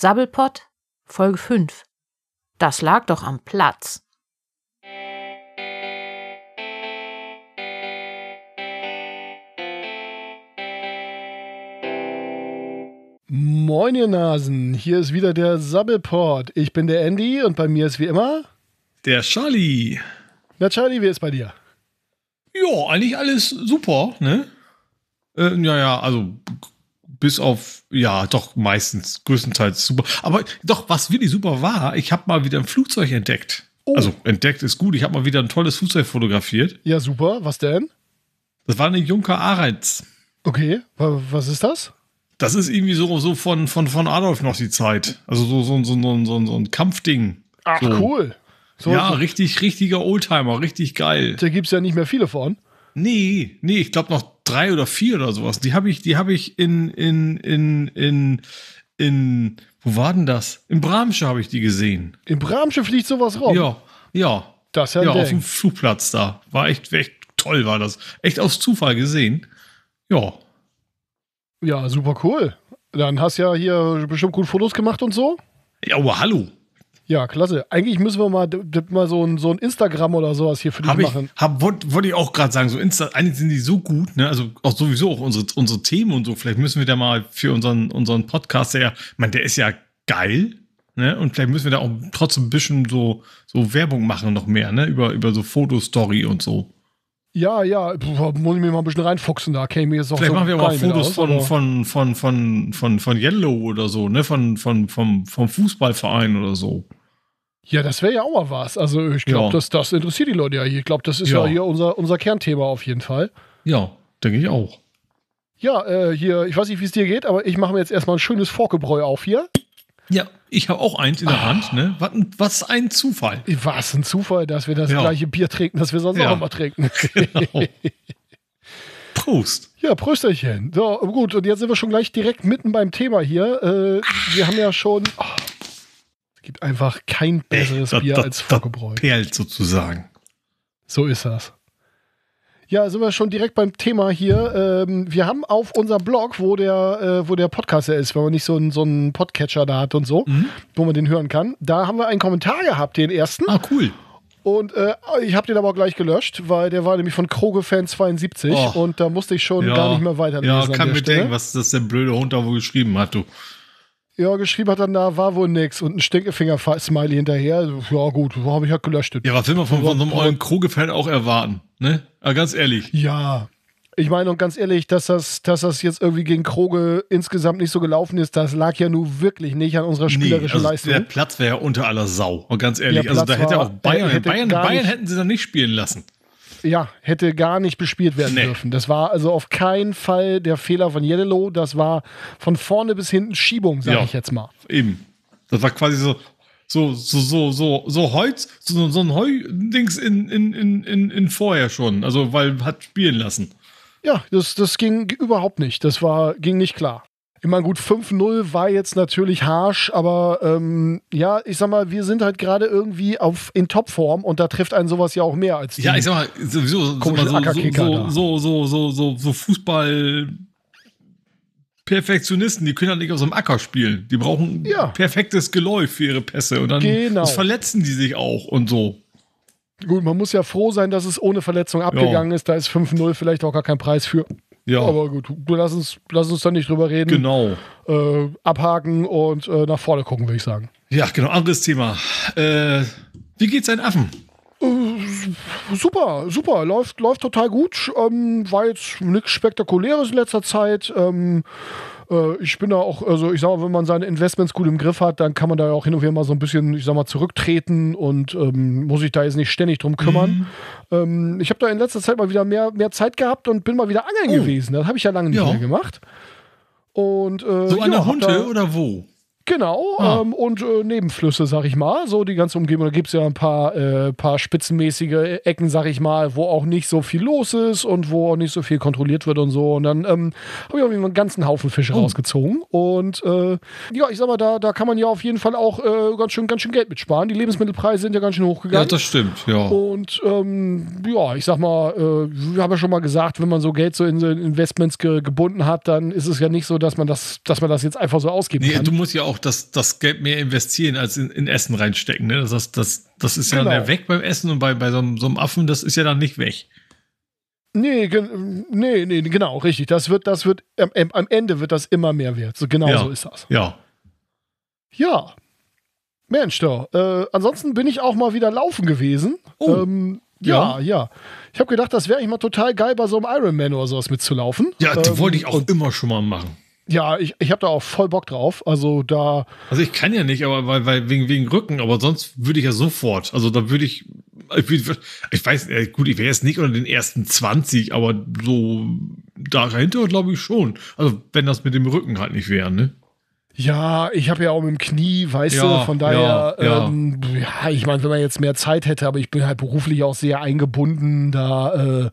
Sabbelpott, Folge 5. Das lag doch am Platz. Moin, ihr Nasen. Hier ist wieder der Sabbelport. Ich bin der Andy und bei mir ist wie immer. Der Charlie. Na, Charlie, wie ist bei dir? Ja, eigentlich alles super, ne? Äh, ja, ja, also bis auf, ja, doch meistens, größtenteils super. Aber doch, was wirklich super war, ich habe mal wieder ein Flugzeug entdeckt. Oh. Also entdeckt ist gut, ich habe mal wieder ein tolles Flugzeug fotografiert. Ja, super. Was denn? Das war eine Junker Arenz. Okay, wa- was ist das? Das ist irgendwie so, so von, von, von Adolf noch die Zeit. Also so, so, so, so, so, so ein Kampfding. Ach, So. cool. So, ja, so, richtig, richtiger Oldtimer, richtig geil. da gibt es ja nicht mehr viele von. Nee, nee, ich glaube noch drei oder vier oder sowas. Die habe ich, die habe ich in, in, in, in, in, wo war denn das? In Bramsche habe ich die gesehen. Im Bramsche fliegt sowas rum. Ja, ja. Das ja, Ja, auf dem. Flugplatz da. War echt, echt toll, war das. Echt aus Zufall gesehen. Ja. Ja, super cool. Dann hast ja hier bestimmt gut Fotos gemacht und so. Ja, aber hallo. Ja, klasse. Eigentlich müssen wir mal, mal so, ein, so ein Instagram oder sowas hier für dich ich, machen. hab, wollte wollt ich auch gerade sagen, so Insta, eigentlich sind die so gut, ne? Also auch sowieso auch unsere, unsere Themen und so. Vielleicht müssen wir da mal für unseren, unseren Podcast, der ja, ich meine, der ist ja geil, ne? Und vielleicht müssen wir da auch trotzdem ein bisschen so, so Werbung machen noch mehr, ne? Über, über so Fotostory und so. Ja, ja, puh, muss ich mir mal ein bisschen reinfuchsen da. Ich mir jetzt auch Vielleicht so machen wir auch mit Fotos aus, von, von, von, von, von, von Yellow oder so, ne? Von, von, vom, vom Fußballverein oder so. Ja, das wäre ja auch mal was. Also ich glaube, Ja. das, das interessiert die Leute ja hier. Ich glaube, das ist ja, Ja. hier unser, unser Kernthema auf jeden Fall. Ja, denke ich auch. Ja, äh, hier, ich weiß nicht, wie es dir geht, aber ich mache mir jetzt erstmal ein schönes Forkebräu auf hier. Ja, ich habe auch eins in der Hand, ne? Was, ein- was ein Zufall. Was ein Zufall, dass wir das Ja. gleiche Bier trinken, das wir sonst auch immer trinken. Prost. ja, Prösterchen. So, gut, und jetzt sind wir schon gleich direkt mitten beim Thema hier. Äh, wir haben ja schon. Oh, gibt einfach kein besseres Das- Bier das- als das Forkebräu. Perlt sozusagen. So ist das. Ja, sind wir schon direkt beim Thema hier. Ähm, wir haben auf unserem Blog, wo der, äh, wo der Podcast ja ist, wenn man nicht so einen, so einen Podcatcher da hat und so, Mhm. wo man den hören kann, da haben wir einen Kommentar gehabt, den ersten. Ah, cool. Und äh, ich habe den aber auch gleich gelöscht, weil der war nämlich von Kroge-Fan72 Oh. und da musste ich schon gar nicht mehr weiterlesen. Ja, an kann mir denken, was das der blöde Hund da wohl geschrieben hat, du. Ja, geschrieben hat dann da, war wohl nix und ein Stinkefinger-Smiley hinterher. Ja, gut, habe ich halt gelöscht. Ja, was will man von, von so einem ollen Kroge-Fan auch erwarten, ne? Aber ganz ehrlich. Ja. Ich meine, und ganz ehrlich, dass das, dass das jetzt irgendwie gegen Kroge insgesamt nicht so gelaufen ist, das lag ja nun wirklich nicht an unserer spielerischen also Leistung. der Platz wäre ja unter aller Sau. Und ganz ehrlich, also da hätte auch Bayern, Bayern, Bayern hätten sie dann nicht spielen lassen. Ja, hätte gar nicht bespielt werden Nee. dürfen. Das war also auf keinen Fall der Fehler von Yellow. Das war von vorne bis hinten Schiebung, sage Ja. ich jetzt mal. Eben. Das war quasi so, so, so, so, so, so Holz, so, so ein Heu-Dings in, in, in, in, in vorher schon. Also, weil hat spielen lassen. Ja, das, das ging überhaupt nicht. Das war, ging nicht klar. Ich meine, gut, 5-0 war jetzt natürlich harsch, aber ähm, ja, ich sag mal, wir sind halt gerade irgendwie auf, in Topform und da trifft einen sowas ja auch mehr als die. Ja, ich sag mal, sowieso so, so, so, so, so, so, so Fußball. Perfektionisten, die können halt nicht auf so einem Acker spielen. Die brauchen Ja. perfektes Geläuf für ihre Pässe und dann Genau. verletzen die sich auch und so. Gut, man muss ja froh sein, dass es ohne Verletzung abgegangen ist. Da ist 5-0 vielleicht auch gar kein Preis für. Ja, Aber gut, du lass uns, lass uns da nicht drüber reden. genau. Äh, abhaken und äh, nach vorne gucken, würde ich sagen. Ja, genau, anderes Thema. Äh, wie geht's deinen Affen? Super, super, läuft, läuft total gut. Ähm, war jetzt nichts Spektakuläres in letzter Zeit. Ähm, äh, ich bin da auch, also ich sag mal, wenn man seine Investments gut im Griff hat, dann kann man da ja auch hin und wieder mal so ein bisschen, ich sag mal, zurücktreten und ähm, muss sich da jetzt nicht ständig drum kümmern. Ähm, ich habe da in letzter Zeit mal wieder mehr, mehr Zeit gehabt und bin mal wieder angeln Oh. gewesen. Das habe ich ja lange nicht Ja. mehr gemacht. Und äh, So an ja, der da- oder wo? Genau, Ah. ähm, und äh, Nebenflüsse, sag ich mal. So die ganze Umgebung. Da gibt es ja ein paar, äh, paar spitzenmäßige Ecken, sag ich mal, wo auch nicht so viel los ist und wo auch nicht so viel kontrolliert wird und so. Und dann ähm, habe ich auch einen ganzen Haufen Fische Oh. rausgezogen. Und äh, ja, ich sag mal, da, da kann man ja auf jeden Fall auch äh, ganz, schön, ganz schön Geld mitsparen. Die Lebensmittelpreise sind ja ganz schön Ja, hochgegangen. das stimmt, ja. Und ähm, ja, ich sag mal, äh, wir haben ja schon mal gesagt, wenn man so Geld so in Investments ge gebunden hat, dann ist es ja nicht so, dass man das, dass man das jetzt einfach so ausgeben Nee, kann. du musst ja auch auch das, das Geld mehr investieren als in, in Essen reinstecken. Ne? Das, das, das ist ja Genau. dann weg beim Essen und bei, bei so, einem, so einem Affen, das ist ja dann nicht weg. Nee, nee, nee, genau, richtig. Das wird, das wird, am, am Ende wird das immer mehr wert. So genau Ja. so ist das. Ja. Ja. Mensch, doch. Äh, ansonsten bin ich auch mal wieder laufen gewesen. Oh. Ähm, ja, ja, Ich habe gedacht, das wäre eigentlich mal total geil, bei so einem Ironman oder sowas mitzulaufen. Ja, das Ähm, wollte ich auch immer schon mal machen. Ja, ich, ich habe da auch voll Bock drauf. Also da, Also ich kann ja nicht, aber weil, weil wegen, wegen Rücken, aber sonst würde ich ja sofort. Also da würde ich, ich, weiß, gut, ich wäre jetzt nicht unter den ersten 20, aber so dahinter glaube ich schon. Also wenn das mit dem Rücken halt nicht wäre, ne? ja, ich habe ja auch mit dem Knie, weißt Ja, du, von daher, ja, ja. Ähm, ja, ich meine, wenn man jetzt mehr Zeit hätte, aber ich bin halt beruflich auch sehr eingebunden, da äh,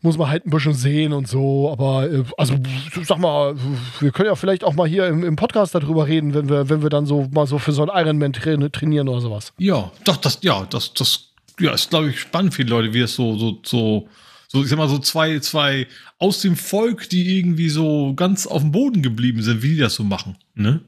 muss man halt ein bisschen sehen und so. Aber äh, also sag mal, wir können ja vielleicht auch mal hier im, im Podcast darüber reden, wenn wir, wenn wir dann so mal so für so ein Ironman tra trainieren oder sowas. Ja, doch, das, ja, das, das, ja, ist, glaube ich, spannend für die Leute, wie es so, so, so, so, ich sag mal, so zwei, zwei aus dem Volk, die irgendwie so ganz auf dem Boden geblieben sind, wie die das so machen, ne?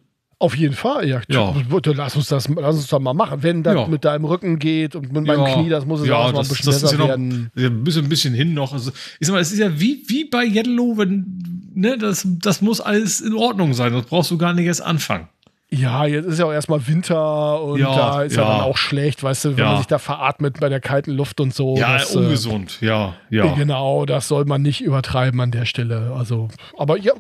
Auf jeden Fall, ja. Ja. Lass uns das, lass uns das mal machen. Wenn das Ja. mit deinem Rücken geht und mit meinem Ja. Knie, das muss es Ja, auch das- ein bisschen das besser ja noch- werden. Ein bisschen, ein bisschen hin noch. Also, ich sag mal, es ist ja wie, wie bei Yellow, wenn, ne, das, das muss alles in Ordnung sein. Das brauchst du gar nicht erst anfangen. Ja, jetzt ist ja auch erstmal Winter und Ja, da ist ja. ja. dann auch schlecht, weißt du, wenn Ja. man sich da veratmet bei der kalten Luft und so. ja, das, äh, ungesund. Ja, ja. Genau, das soll man nicht übertreiben an der Stelle. Also, aber ja,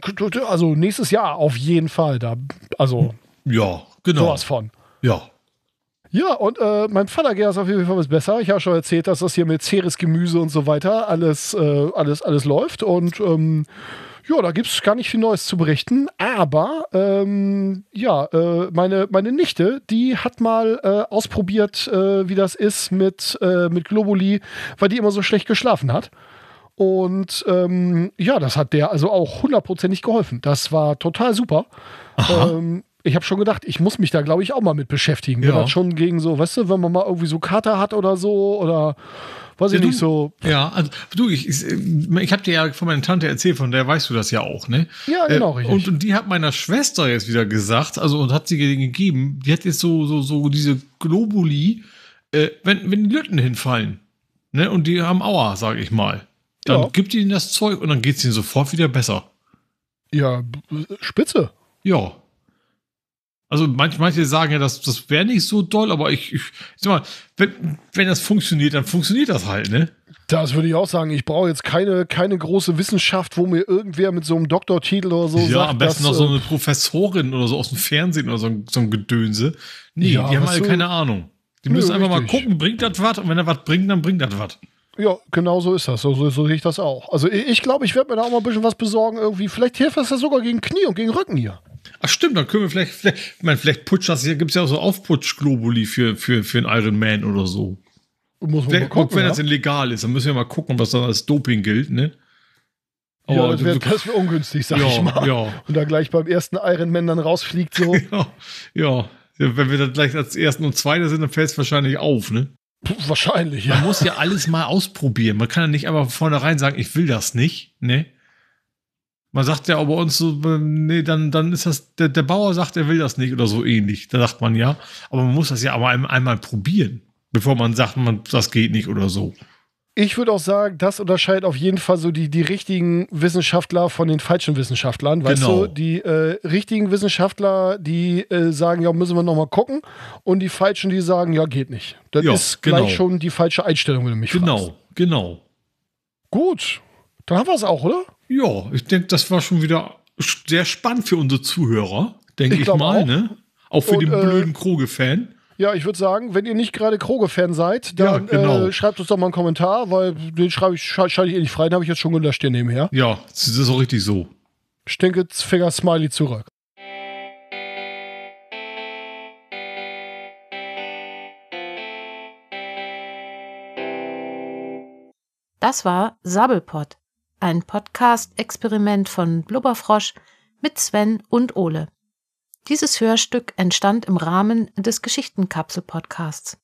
also nächstes Jahr auf jeden Fall. Da, also Ja, genau. sowas von. Ja. Ja, und äh, mein Vater geht das auf jeden Fall was besser. Ich habe schon erzählt, dass das hier mit Ceres Gemüse und so weiter alles, äh, alles, alles läuft. Und ähm, ja, da gibt es gar nicht viel Neues zu berichten. Aber ähm, ja, äh, meine, meine Nichte, die hat mal äh, ausprobiert, äh, wie das ist mit, äh, mit Globuli, weil die immer so schlecht geschlafen hat. Und ähm, ja, das hat der also auch hundertprozentig geholfen. Das war total super. Ähm, ich habe schon gedacht, ich muss mich da, glaube ich, auch mal mit beschäftigen. Ja. schon gegen so, weißt du, wenn man mal irgendwie so Kater hat oder so oder weiß ich Ja, du- nicht so. Ja, also du, ich, ich, ich habe dir ja von meiner Tante erzählt, von der weißt du das ja auch, ne? Ja, genau, richtig. Und, und die hat meiner Schwester jetzt wieder gesagt, also und hat sie ihr gegeben, die hat jetzt so, so, so diese Globuli, äh, wenn, wenn die Lütten hinfallen, ne? Und die haben Aua, sag ich mal. Dann Ja. gibt ihnen das Zeug und dann geht's ihnen sofort wieder besser. Ja, b- spitze. Ja. Also manch, manche sagen ja, das, das wäre nicht so doll, aber ich, ich sag mal, wenn, wenn das funktioniert, dann funktioniert das halt, ne? Das würde ich auch sagen. Ich brauche jetzt keine, keine große Wissenschaft, wo mir irgendwer mit so einem Doktortitel oder so ja, sagt, am besten dass, noch so äh, eine Professorin oder so aus dem Fernsehen oder so, ein- so ein Gedönse. Nee, Ja, die haben alle du- keine Ahnung. Die Nö, müssen einfach mal richtig. gucken, bringt das was? Und wenn er was bringt, dann bringt das was. Ja, genau so ist das. So, so, so sehe ich das auch. Also ich, ich glaube, ich werde mir da auch mal ein bisschen was besorgen irgendwie. Vielleicht hilft das ja sogar gegen Knie und gegen Rücken hier. Ach stimmt, dann können wir vielleicht, vielleicht, ich meine, vielleicht putscht das, hier gibt es ja auch so Aufputsch-Globuli für, für, für einen Iron Man oder so. Muss man gucken, wenn ja? das denn legal ist, dann müssen wir mal gucken, was dann als Doping gilt, ne? ja, Aber das wäre wär ungünstig, sag ich ja, mal. ja, Und da gleich beim ersten Ironman dann rausfliegt so. ja, ja. Wenn wir dann gleich als Ersten und Zweiter sind, dann fällt es wahrscheinlich auf, ne? Puh, wahrscheinlich, Man ja. muss ja alles mal ausprobieren. Man kann ja nicht einfach von vornherein sagen, ich will das nicht, ne? Man sagt ja auch bei uns so, nee, dann, dann ist das, der, der Bauer sagt, er will das nicht oder so ähnlich. Da sagt man ja, aber man muss das ja aber einmal, einmal probieren, bevor man sagt, man, das geht nicht oder so. Ich würde auch sagen, das unterscheidet auf jeden Fall so die, die richtigen Wissenschaftler von den falschen Wissenschaftlern. Weißt Genau. du, die äh, richtigen Wissenschaftler, die äh, sagen, ja, müssen wir nochmal gucken. Und die falschen, die sagen, ja, geht nicht. Das Ja, ist genau. gleich schon die falsche Einstellung, wenn du mich fragst. Genau, genau. Gut, dann haben wir es auch, oder? Ja, ich denke, das war schon wieder sehr spannend für unsere Zuhörer, denke Ich ich, mal, auch. ne? Auch für Und, den äh, blöden Kroge-Fan. Ja, ich würde sagen, wenn ihr nicht gerade Kroge-Fan seid, Ja, dann genau. äh, schreibt uns doch mal einen Kommentar, weil den schreibe ich, schalte ich eh nicht frei, den habe ich jetzt schon gelöscht hier nebenher. Ja, das ist auch richtig so. Stinkefinger Smiley zurück. Das war Sabbelpot, ein Podcast-Experiment von Blubberfrosch mit Sven und Ole. Dieses Hörstück entstand im Rahmen des Geschichtenkapsel-Podcasts.